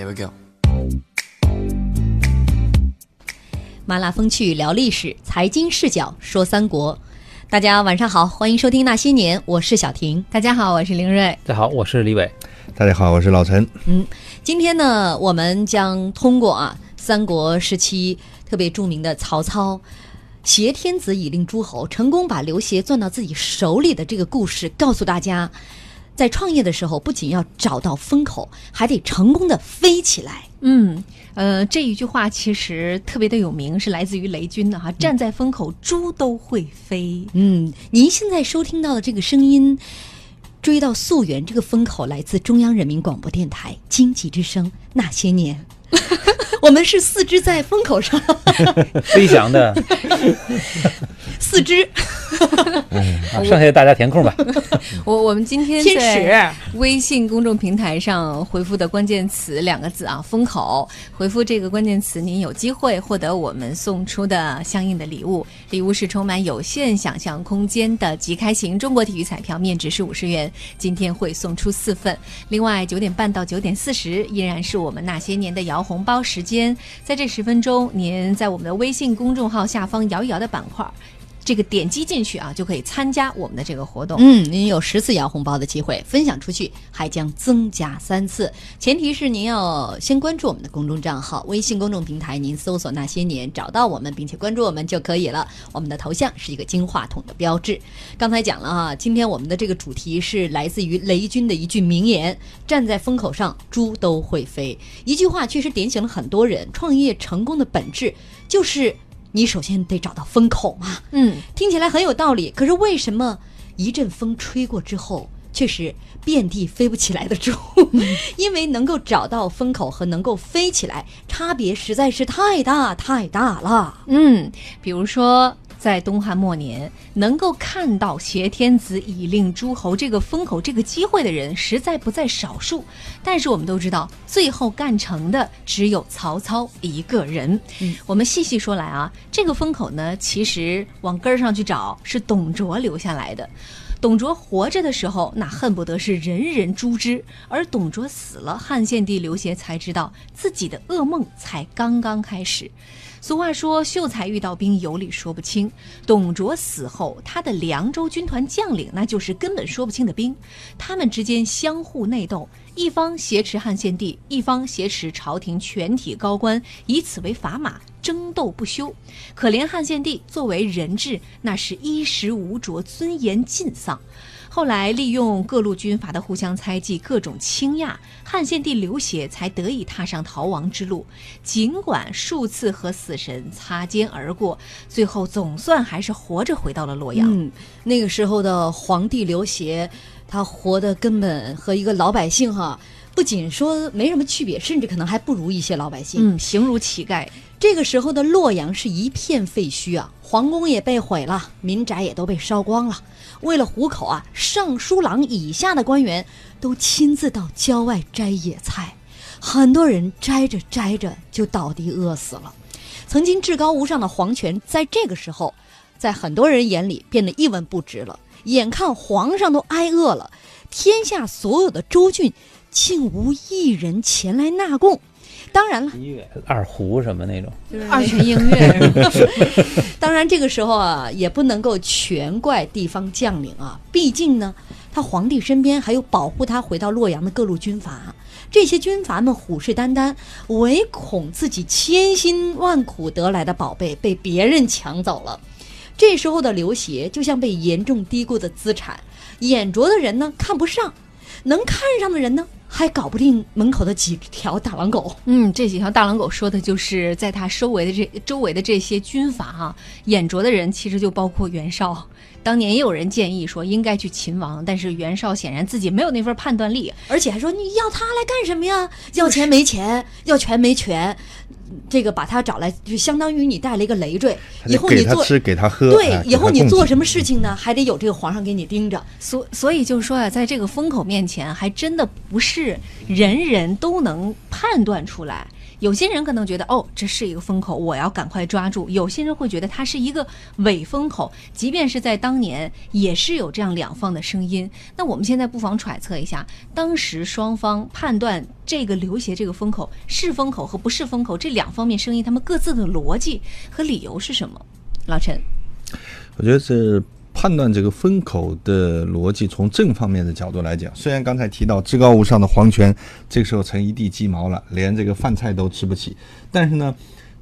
Here we go。麻辣风趣聊历史，财经视角说三国。大家晚上好，欢迎收听《那些年》，我是小婷。大家好，我是林瑞。大家好，我是李伟。大家好，我是老陈。嗯，今天呢，我们将通过啊三国时期特别著名的曹操挟天子以令诸侯，成功把刘协攥到自己手里的这个故事，告诉大家，在创业的时候，不仅要找到风口，还得成功的飞起来。嗯，呃，这一句话其实特别的有名，是来自于雷军的哈，站在风口，猪都会飞。嗯，您现在收听到的这个声音，追到溯源这个风口，来自中央人民广播电台经济之声那些年。我们是四肢在风口上飞翔的 四肢，啊 剩下的大家填空吧。我我们今天天在微信公众平台上回复的关键词两个字啊，风口。回复这个关键词，您有机会获得我们送出的相应的礼物。礼物是充满有限想象空间的即开型中国体育彩票，面值是五十元。今天会送出四份。另外，九点半到九点四十依然是我们那些年的摇红包时间。在这十分钟，您在我们的微信公众号下方摇一摇的板块。这个点击进去啊，就可以参加我们的这个活动。嗯，您有十次摇红包的机会，分享出去还将增加三次，前提是您要先关注我们的公众账号，微信公众平台您搜索“那些年”找到我们，并且关注我们就可以了。我们的头像是一个金话筒的标志。刚才讲了哈，今天我们的这个主题是来自于雷军的一句名言：“站在风口上，猪都会飞。”一句话确实点醒了很多人，创业成功的本质就是你首先得找到风口嘛。嗯，听起来很有道理，可是为什么一阵风吹过之后，却是遍地飞不起来的猪？因为能够找到风口和能够飞起来，差别实在是太大太大了。嗯，比如说在东汉末年，能够看到挟天子以令诸侯这个风口、这个机会的人，实在不在少数。但是我们都知道，最后干成的只有曹操一个人。嗯，我们细细说来啊，这个风口呢，其实往根儿上去找，是董卓留下来的。董卓活着的时候，那恨不得是人人诛之；而董卓死了，汉献帝刘协才知道自己的噩梦才刚刚开始。俗话说“秀才遇到兵，有理说不清”。董卓死后，他的凉州军团将领那就是根本说不清的兵，他们之间相互内斗，一方挟持汉献帝，一方挟持朝廷全体高官，以此为砝码，争斗不休。可怜汉献帝作为人质，那是衣食无着，尊严尽丧。后来利用各路军阀的互相猜忌、各种倾轧，汉献帝刘协才得以踏上逃亡之路。尽管数次和死神擦肩而过，最后总算还是活着回到了洛阳。嗯，那个时候的皇帝刘协，他活的根本和一个老百姓哈，不仅说没什么区别，甚至可能还不如一些老百姓。嗯，形如乞丐。这个时候的洛阳是一片废墟啊，皇宫也被毁了，民宅也都被烧光了。为了糊口啊，尚书郎以下的官员都亲自到郊外摘野菜，很多人摘着摘着就倒地饿死了。曾经至高无上的皇权，在这个时候，在很多人眼里变得一文不值了。眼看皇上都挨饿了，天下所有的州郡竟无一人前来纳贡。当然了，音乐二胡什么那种，就是二泉映月，当然这个时候啊，也不能够全怪地方将领啊，毕竟呢，他皇帝身边还有保护他回到洛阳的各路军阀，这些军阀们虎视眈眈，唯恐自己千辛万苦得来的宝贝被别人抢走了。这时候的刘协就像被严重低估的资产，眼拙的人呢看不上，能看上的人呢还搞不定门口的几条大狼狗。嗯，这几条大狼狗说的就是在他周围的这周围的这些军阀啊，眼拙的人其实就包括袁绍。当年也有人建议说应该去秦王，但是袁绍显然自己没有那份判断力，而且还说你要他来干什么呀？要钱没钱，要权没权，这个把他找来就相当于你带了一个累赘，以后你做给他吃给他喝，对哎，以后你做什么事情呢？还得有这个皇上给你盯着。所所以就是说啊、在这个风口面前，还真的不是人人都能判断出来。有些人可能觉得哦，这是一个风口，我要赶快抓住；有些人会觉得它是一个伪风口，即便是在当年也是有这样两方的声音。那我们现在不妨揣测一下，当时双方判断这个刘协这个风口是风口和不是风口这两方面声音，他们各自的逻辑和理由是什么？老陈，我觉得是判断这个风口的逻辑，从正方面的角度来讲，虽然刚才提到至高无上的皇权，这个时候成一地鸡毛了，连这个饭菜都吃不起，但是呢。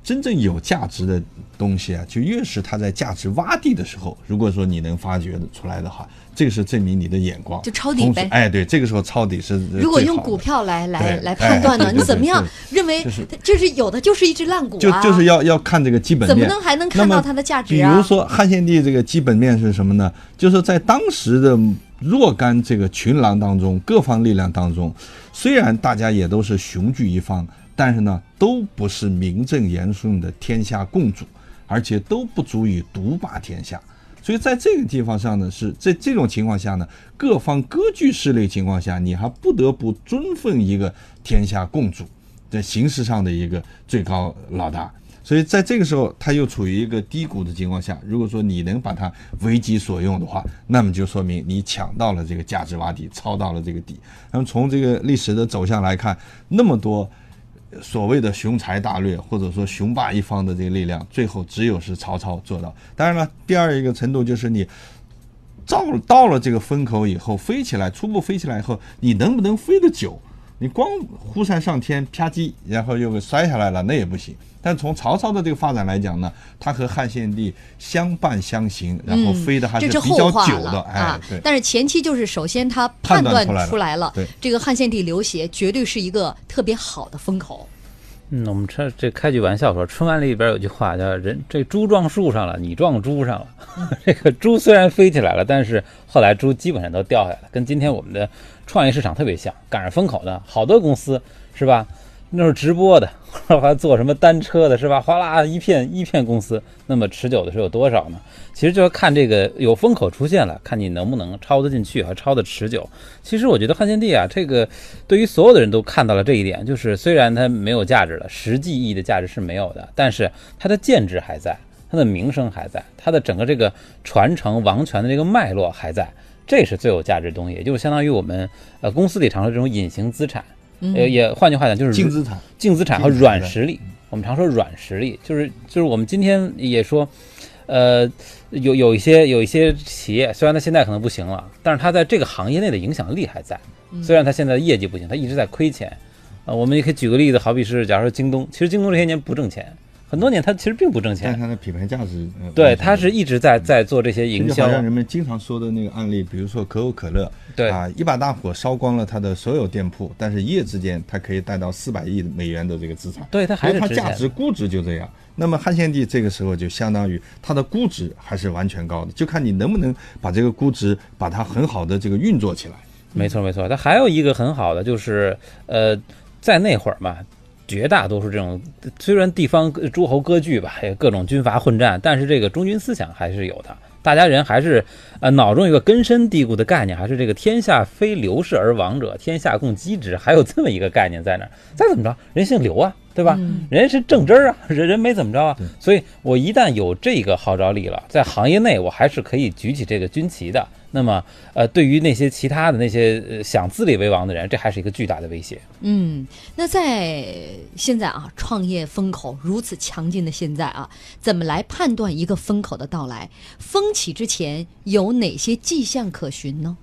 真正有价值的东西啊，就越是它在价值洼地的时候，如果说你能发掘的出来的话，这个是证明你的眼光就抄底呗。哎，对，这个时候抄底是。如果用股票来来来判断呢，你怎么样认为就是有的就是一只烂股啊？就就是要要看这个基本面，怎么能还能看到它的价值啊？比如说汉献帝这个基本面是什么呢？就是在当时的若干这个群狼当中，各方力量当中，虽然大家也都是雄踞一方。但是呢，都不是名正言顺的天下共主，而且都不足以独霸天下。所以在这个地方上呢，是在这种情况下呢，各方割据势力情况下，你还不得不尊奉一个天下共主，在形式上的一个最高老大。所以在这个时候，他又处于一个低谷的情况下。如果说你能把它为己所用的话，那么就说明你抢到了这个价值洼地，抄到了这个底。那么从这个历史的走向来看，那么多。所谓的雄才大略，或者说雄霸一方的这个力量，最后只有是曹操做到。当然了，第二一个程度就是你到到了这个风口以后，飞起来，初步飞起来以后，你能不能飞得久？你光忽扇上天，啪叽，然后又给摔下来了，那也不行。但从曹操的这个发展来讲呢，他和汉献帝相伴相行，然后飞的还是比较久的，哎，对。但是前期就是首先他判断出来了，这个汉献帝刘协绝对是一个特别好的风口。嗯，我们这这开句玩笑说，春晚里边有句话叫“人这猪撞树上了，你撞猪上了”。这个猪虽然飞起来了，但是后来猪基本上都掉下来了，跟今天我们的创业市场特别像，赶上风口的好多公司是吧？那是直播的，还做什么单车的，是吧？哗啦一片一片公司，那么持久的是有多少呢？其实就要看这个有风口出现了，看你能不能抄得进去和抄得持久。其实我觉得汉献帝啊，这个对于所有的人都看到了这一点，就是虽然它没有价值了，实际意义的价值是没有的，但是它的建制还在，它的名声还在，它的整个这个传承王权的这个脉络还在，这是最有价值的东西，也就是相当于我们呃公司里常说这种隐形资产。呃，也换句话讲，就是净资产、净资产和软实力。我们常说软实力，就是就是我们今天也说，呃，有有一些有一些企业，虽然它现在可能不行了，但是它在这个行业内的影响力还在。虽然它现在的业绩不行，它一直在亏钱。啊，我们也可以举个例子，好比是，假如说京东，其实京东这些年不挣钱。很多年，它其实并不挣钱，但它的品牌价值，对，它是一直在在做这些营销。好像人们经常说的那个案例，比如说可口可乐，对啊，一把大火烧光了它的所有店铺，但是一夜之间它可以带到四百亿美元的这个资产，对，它还是它价值估值就这样。那么汉献帝这个时候就相当于它的估值还是完全高的，就看你能不能把这个估值把它很好的这个运作起来。没错没错，它还有一个很好的就是呃，在那会儿嘛。绝大多数这种虽然地方诸侯割据吧，也各种军阀混战，但是这个忠君思想还是有的。大家人还是呃脑中有个根深蒂固的概念，还是这个天下非刘氏而王者，天下共击之，还有这么一个概念在那儿。再怎么着，人姓刘啊，对吧？人是正真儿啊，人人没怎么着啊。所以我一旦有这个号召力了，在行业内我还是可以举起这个军旗的。那么，呃，对于那些其他的那些呃想自立为王的人，这还是一个巨大的威胁。嗯，那在现在啊，创业风口如此强劲的现在啊，怎么来判断一个风口的到来？风起之前有哪些迹象可循呢？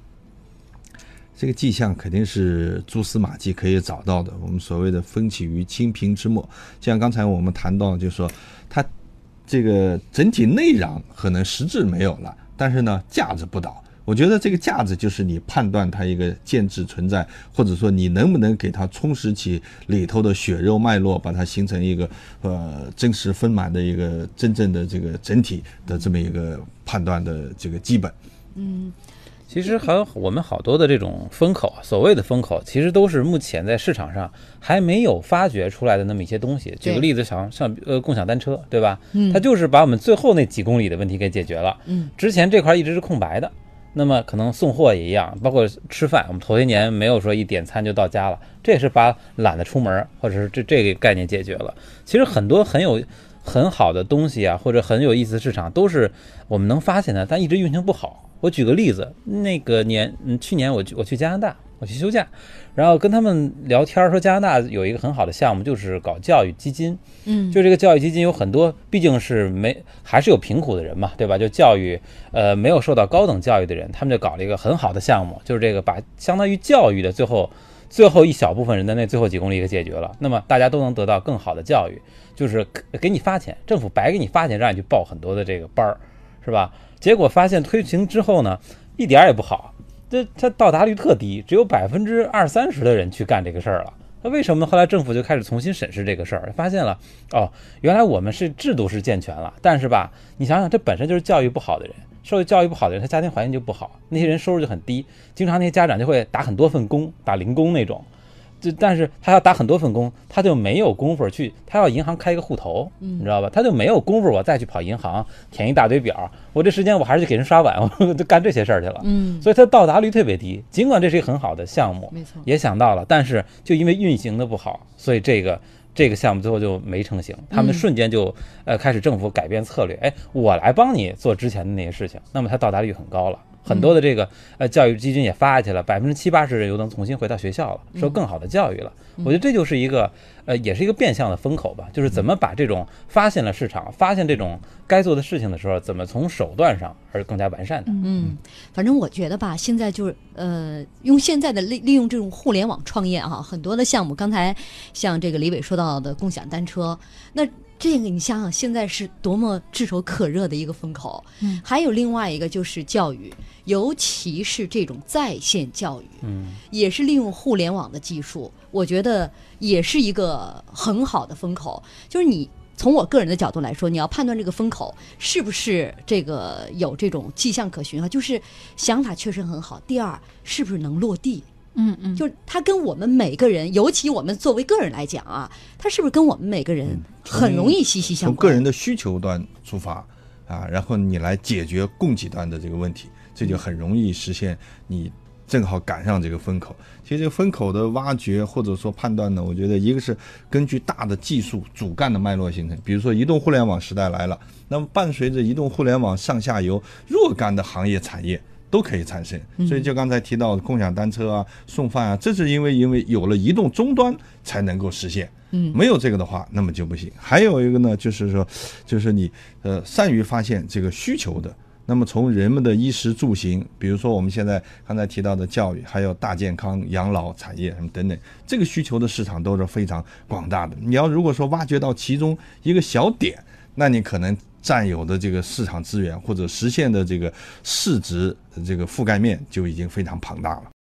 这个迹象肯定是蛛丝马迹可以找到的。我们所谓的“风起于清平之末”，像刚才我们谈到，就是说它这个整体内壤可能实质没有了，但是呢，价值不倒。我觉得这个价值就是你判断它一个建制存在，或者说你能不能给它充实起里头的血肉脉络，把它形成一个呃真实丰满的一个真正的这个整体的这么一个判断的这个基本。嗯，其实还有我们好多的这种风口，所谓的风口，其实都是目前在市场上还没有发掘出来的那么一些东西。举个例子，像像呃共享单车，对吧？嗯，它就是把我们最后那几公里的问题给解决了。嗯，之前这块一直是空白的。那么可能送货也一样，包括吃饭，我们头些年没有说一点餐就到家了，这也是把懒得出门或者是这这个概念解决了。其实很多很有很好的东西啊，或者很有意思的市场，都是我们能发现的，但一直运行不好。我举个例子，那个年，嗯，去年我去我去加拿大，我去休假，然后跟他们聊天说，加拿大有一个很好的项目，就是搞教育基金。嗯，就这个教育基金有很多，毕竟是没还是有贫苦的人嘛，对吧？就教育，呃，没有受到高等教育的人，他们就搞了一个很好的项目，就是这个把相当于教育的最后最后一小部分人的那最后几公里给解决了，那么大家都能得到更好的教育，就是给你发钱，政府白给你发钱，让你去报很多的这个班儿，是吧？结果发现推行之后呢，一点儿也不好，这它到达率特低，只有百分之二三十的人去干这个事儿了。那为什么？后来政府就开始重新审视这个事儿，发现了哦，原来我们是制度是健全了，但是吧，你想想，这本身就是教育不好的人，受教育不好的人，他家庭环境就不好，那些人收入就很低，经常那些家长就会打很多份工，打零工那种。就但是他要打很多份工，他就没有功夫去，他要银行开一个户头，你知道吧？他就没有功夫我再去跑银行填一大堆表，我这时间我还是去给人刷碗，我 就干这些事儿去了。嗯，所以他到达率特别低。尽管这是一个很好的项目，没错也想到了，但是就因为运行的不好，所以这个这个项目最后就没成型。他们瞬间就呃开始政府改变策略，哎，我来帮你做之前的那些事情，那么它到达率很高了。很多的这个呃教育基金也发下去了，百分之七八十人又能重新回到学校了，受更好的教育了。我觉得这就是一个呃，也是一个变相的风口吧，就是怎么把这种发现了市场、发现这种该做的事情的时候，怎么从手段上而更加完善的。嗯，反正我觉得吧，现在就是呃，用现在的利利用这种互联网创业哈、很多的项目，刚才像这个李伟说到的共享单车，那这个你想想，现在是多么炙手可热的一个风口。嗯，还有另外一个就是教育，尤其是这种在线教育，嗯，也是利用互联网的技术，我觉得也是一个很好的风口。就是你从我个人的角度来说，你要判断这个风口是不是这个有这种迹象可循啊，就是想法确实很好。第二，是不是能落地？嗯嗯，就是它跟我们每个人，尤其我们作为个人来讲啊，它是不是跟我们每个人很容易息息相关？从个人的需求端出发啊，然后你来解决供给端的这个问题，这就很容易实现你正好赶上这个风口。其实这个风口的挖掘或者说判断呢，我觉得一个是根据大的技术主干的脉络形成，比如说移动互联网时代来了，那么伴随着移动互联网上下游若干的行业产业。都可以产生，所以就刚才提到的共享单车啊、送饭啊，这是因为因为有了移动终端才能够实现。嗯，没有这个的话，那么就不行。还有一个呢，就是说，就是你呃善于发现这个需求的。那么从人们的衣食住行，比如说我们现在刚才提到的教育，还有大健康、养老产业什么等等，这个需求的市场都是非常广大的。你要如果说挖掘到其中一个小点，那你可能占有的这个市场资源或者实现的这个市值这个覆盖面就已经非常庞大了。